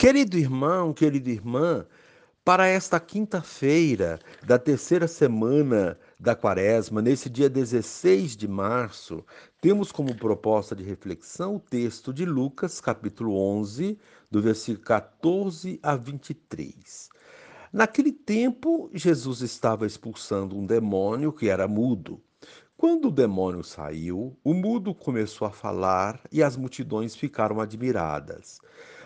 Querido irmão, querida irmã, para esta quinta-feira da terceira semana da Quaresma, nesse dia 16 de março, temos como proposta de reflexão o texto de Lucas, capítulo 11, do versículo 14 a 23. Naquele tempo, Jesus estava expulsando um demônio que era mudo. Quando o demônio saiu, o mudo começou a falar e as multidões ficaram admiradas.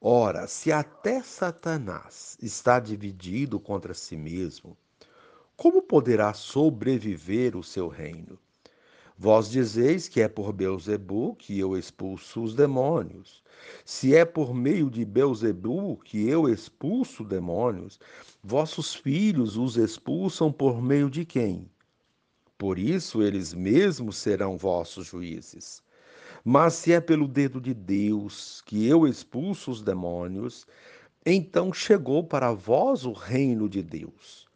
Ora, se até Satanás está dividido contra si mesmo, como poderá sobreviver o seu reino? Vós dizeis que é por Beuzebu que eu expulso os demônios. Se é por meio de Beuzebu que eu expulso demônios, vossos filhos os expulsam por meio de quem? Por isso eles mesmos serão vossos juízes. Mas se é pelo dedo de Deus que eu expulso os demônios, então chegou para vós o reino de Deus.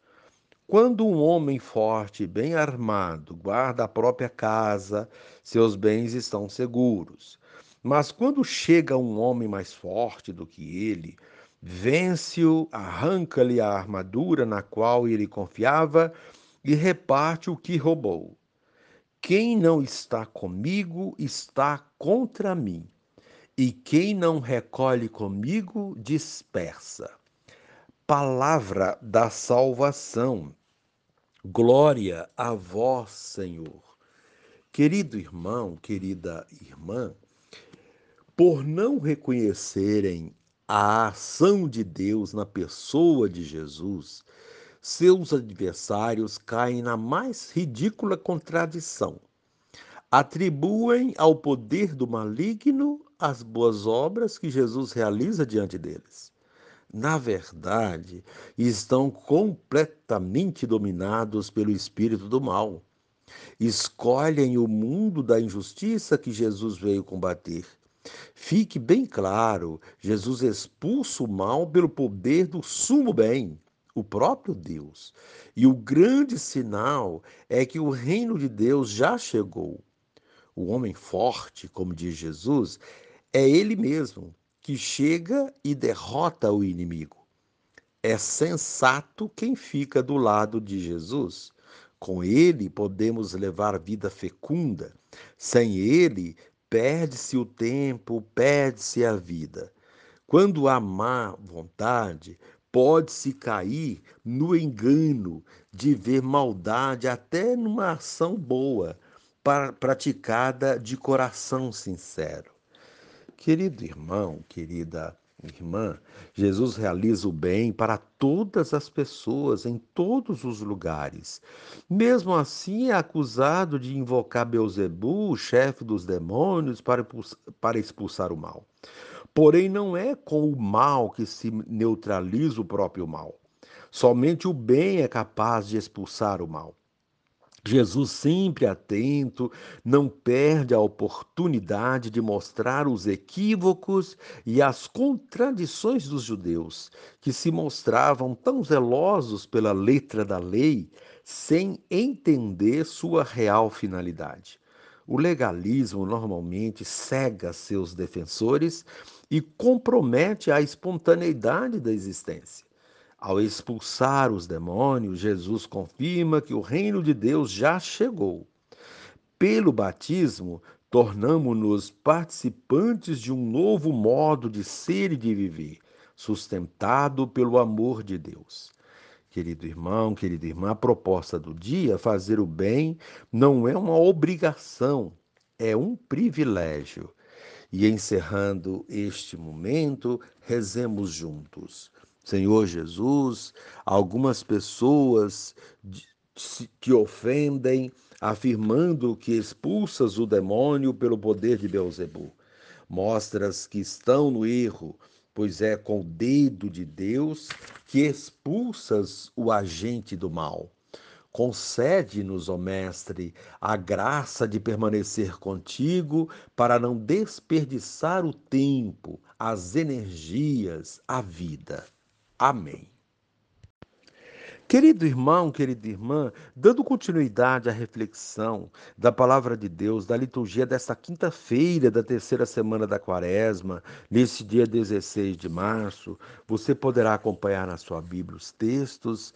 Quando um homem forte, bem armado, guarda a própria casa, seus bens estão seguros. Mas quando chega um homem mais forte do que ele, vence-o, arranca-lhe a armadura na qual ele confiava e reparte o que roubou. Quem não está comigo está contra mim, e quem não recolhe comigo dispersa. Palavra da salvação. Glória a vós, Senhor. Querido irmão, querida irmã, por não reconhecerem a ação de Deus na pessoa de Jesus, seus adversários caem na mais ridícula contradição. Atribuem ao poder do maligno as boas obras que Jesus realiza diante deles. Na verdade, estão completamente dominados pelo espírito do mal. Escolhem o mundo da injustiça que Jesus veio combater. Fique bem claro: Jesus expulsa o mal pelo poder do sumo bem o próprio Deus. E o grande sinal é que o reino de Deus já chegou. O homem forte, como diz Jesus, é ele mesmo que chega e derrota o inimigo. É sensato quem fica do lado de Jesus. Com ele podemos levar vida fecunda. Sem ele, perde-se o tempo, perde-se a vida. Quando há má vontade, pode-se cair no engano de ver maldade até numa ação boa, praticada de coração sincero. Querido irmão, querida irmã, Jesus realiza o bem para todas as pessoas, em todos os lugares. Mesmo assim, é acusado de invocar Beuzebu, chefe dos demônios, para expulsar o mal. Porém, não é com o mal que se neutraliza o próprio mal. Somente o bem é capaz de expulsar o mal. Jesus, sempre atento, não perde a oportunidade de mostrar os equívocos e as contradições dos judeus, que se mostravam tão zelosos pela letra da lei, sem entender sua real finalidade. O legalismo normalmente cega seus defensores e compromete a espontaneidade da existência. Ao expulsar os demônios, Jesus confirma que o reino de Deus já chegou. Pelo batismo, tornamos-nos participantes de um novo modo de ser e de viver, sustentado pelo amor de Deus. Querido irmão, querida irmã, a proposta do dia, fazer o bem, não é uma obrigação, é um privilégio. E encerrando este momento, rezemos juntos. Senhor Jesus, algumas pessoas que ofendem, afirmando que expulsas o demônio pelo poder de Beuzebu. Mostras que estão no erro pois é com o dedo de Deus que expulsas o agente do mal. Concede-nos, ó Mestre, a graça de permanecer contigo para não desperdiçar o tempo, as energias, a vida. Amém. Querido irmão, querida irmã, dando continuidade à reflexão da palavra de Deus, da liturgia desta quinta-feira da terceira semana da quaresma, nesse dia 16 de março, você poderá acompanhar na sua Bíblia os textos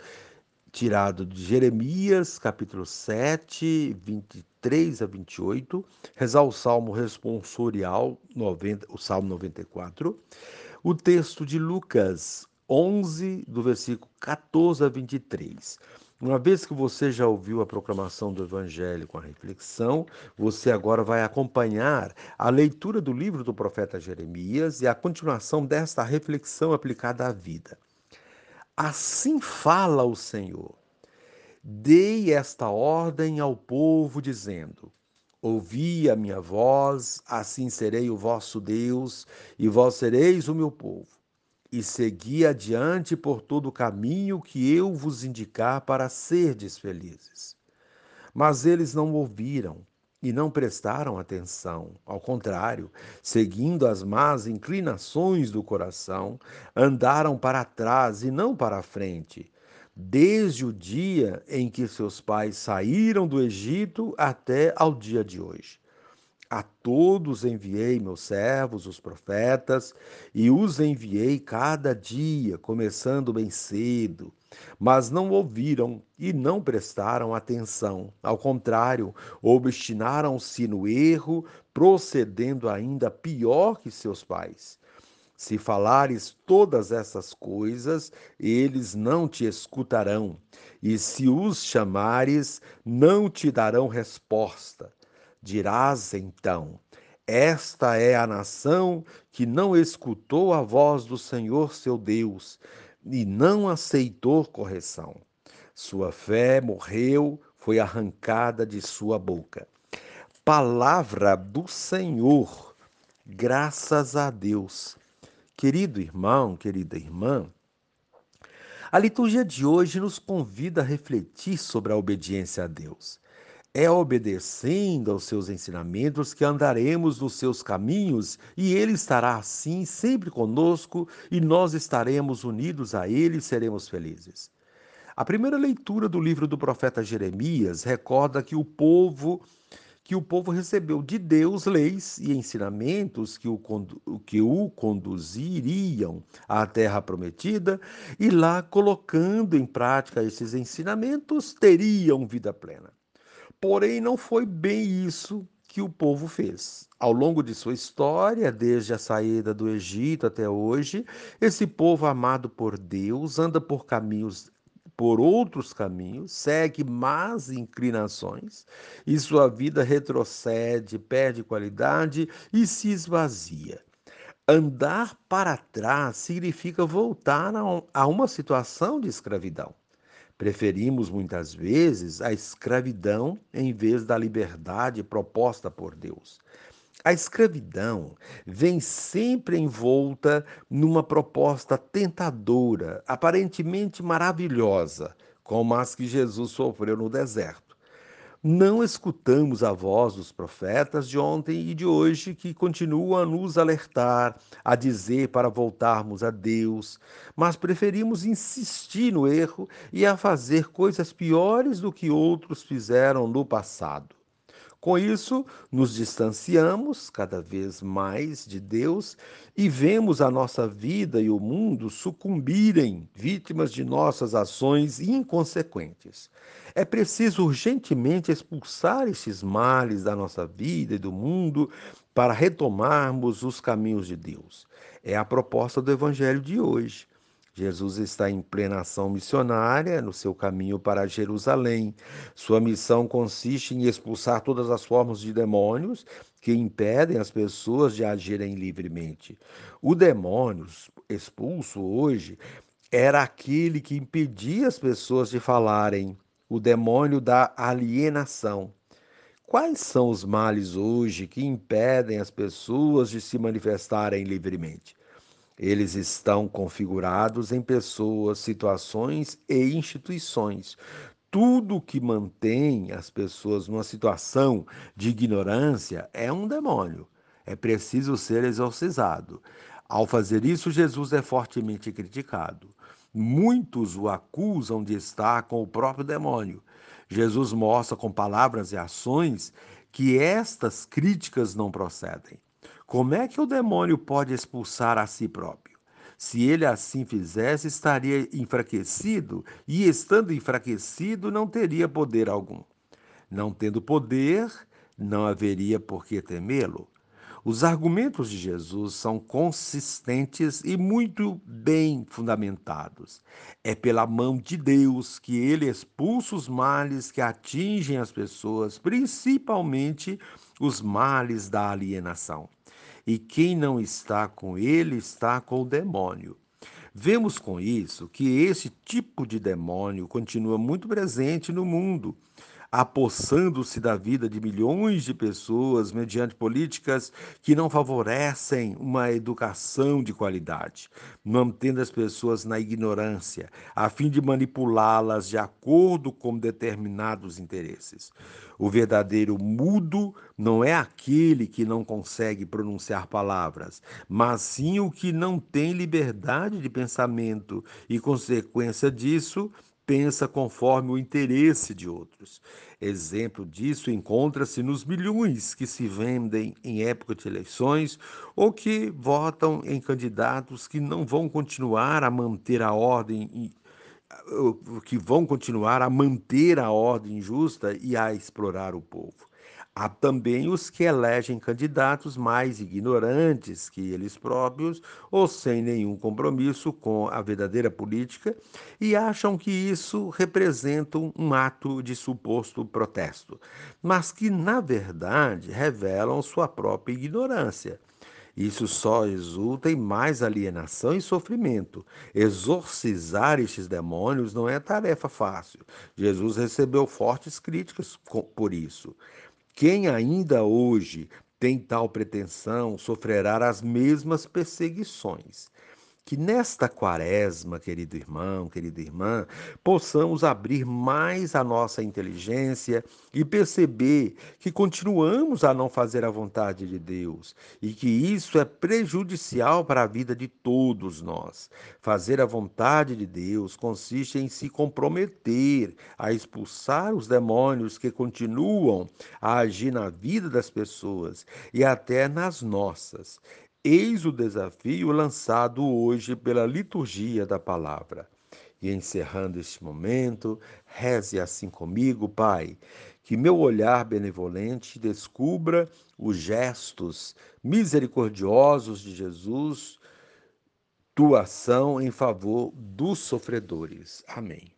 tirados de Jeremias, capítulo 7, 23 a 28, rezar o Salmo responsorial, 90, o Salmo 94, o texto de Lucas 11, do versículo 14 a 23. Uma vez que você já ouviu a proclamação do Evangelho com a reflexão, você agora vai acompanhar a leitura do livro do profeta Jeremias e a continuação desta reflexão aplicada à vida. Assim fala o Senhor: Dei esta ordem ao povo, dizendo: Ouvi a minha voz, assim serei o vosso Deus, e vós sereis o meu povo e segui adiante por todo o caminho que eu vos indicar para serdes felizes. Mas eles não ouviram e não prestaram atenção. Ao contrário, seguindo as más inclinações do coração, andaram para trás e não para frente, desde o dia em que seus pais saíram do Egito até ao dia de hoje. A todos enviei meus servos, os profetas, e os enviei cada dia, começando bem cedo. Mas não ouviram e não prestaram atenção. Ao contrário, obstinaram-se no erro, procedendo ainda pior que seus pais. Se falares todas essas coisas, eles não te escutarão, e se os chamares, não te darão resposta. Dirás então: Esta é a nação que não escutou a voz do Senhor seu Deus e não aceitou correção. Sua fé morreu, foi arrancada de sua boca. Palavra do Senhor, graças a Deus. Querido irmão, querida irmã, a liturgia de hoje nos convida a refletir sobre a obediência a Deus. É obedecendo aos seus ensinamentos que andaremos nos seus caminhos e Ele estará assim sempre conosco e nós estaremos unidos a Ele e seremos felizes. A primeira leitura do livro do profeta Jeremias recorda que o povo que o povo recebeu de Deus leis e ensinamentos que o, que o conduziriam à terra prometida, e lá, colocando em prática esses ensinamentos, teriam vida plena. Porém, não foi bem isso que o povo fez. Ao longo de sua história, desde a saída do Egito até hoje, esse povo amado por Deus anda por caminhos por outros caminhos, segue más inclinações e sua vida retrocede, perde qualidade e se esvazia. Andar para trás significa voltar a uma situação de escravidão. Preferimos muitas vezes a escravidão em vez da liberdade proposta por Deus. A escravidão vem sempre envolta numa proposta tentadora, aparentemente maravilhosa, como as que Jesus sofreu no deserto não escutamos a voz dos profetas de ontem e de hoje que continuam a nos alertar, a dizer para voltarmos a Deus, mas preferimos insistir no erro e a fazer coisas piores do que outros fizeram no passado. Com isso, nos distanciamos cada vez mais de Deus e vemos a nossa vida e o mundo sucumbirem, vítimas de nossas ações inconsequentes. É preciso urgentemente expulsar esses males da nossa vida e do mundo para retomarmos os caminhos de Deus. É a proposta do Evangelho de hoje. Jesus está em plena ação missionária no seu caminho para Jerusalém. Sua missão consiste em expulsar todas as formas de demônios que impedem as pessoas de agirem livremente. O demônio expulso hoje era aquele que impedia as pessoas de falarem, o demônio da alienação. Quais são os males hoje que impedem as pessoas de se manifestarem livremente? Eles estão configurados em pessoas, situações e instituições. Tudo que mantém as pessoas numa situação de ignorância é um demônio. É preciso ser exorcizado. Ao fazer isso, Jesus é fortemente criticado. Muitos o acusam de estar com o próprio demônio. Jesus mostra com palavras e ações que estas críticas não procedem. Como é que o demônio pode expulsar a si próprio? Se ele assim fizesse, estaria enfraquecido, e estando enfraquecido, não teria poder algum. Não tendo poder, não haveria por que temê-lo. Os argumentos de Jesus são consistentes e muito bem fundamentados. É pela mão de Deus que ele expulsa os males que atingem as pessoas, principalmente os males da alienação. E quem não está com ele está com o demônio. Vemos com isso que esse tipo de demônio continua muito presente no mundo apossando-se da vida de milhões de pessoas mediante políticas que não favorecem uma educação de qualidade, mantendo as pessoas na ignorância, a fim de manipulá-las de acordo com determinados interesses. O verdadeiro mudo não é aquele que não consegue pronunciar palavras, mas sim o que não tem liberdade de pensamento e, consequência disso, pensa conforme o interesse de outros. Exemplo disso encontra-se nos milhões que se vendem em época de eleições ou que votam em candidatos que não vão continuar a manter a ordem que vão continuar a manter a ordem justa e a explorar o povo. Há também os que elegem candidatos mais ignorantes que eles próprios ou sem nenhum compromisso com a verdadeira política e acham que isso representa um ato de suposto protesto, mas que, na verdade, revelam sua própria ignorância. Isso só resulta em mais alienação e sofrimento. Exorcizar estes demônios não é tarefa fácil. Jesus recebeu fortes críticas por isso. Quem ainda hoje tem tal pretensão sofrerá as mesmas perseguições que nesta quaresma, querido irmão, querida irmã, possamos abrir mais a nossa inteligência e perceber que continuamos a não fazer a vontade de Deus e que isso é prejudicial para a vida de todos nós. Fazer a vontade de Deus consiste em se comprometer a expulsar os demônios que continuam a agir na vida das pessoas e até nas nossas. Eis o desafio lançado hoje pela liturgia da palavra. E encerrando este momento, reze assim comigo, Pai, que meu olhar benevolente descubra os gestos misericordiosos de Jesus, tua ação em favor dos sofredores. Amém.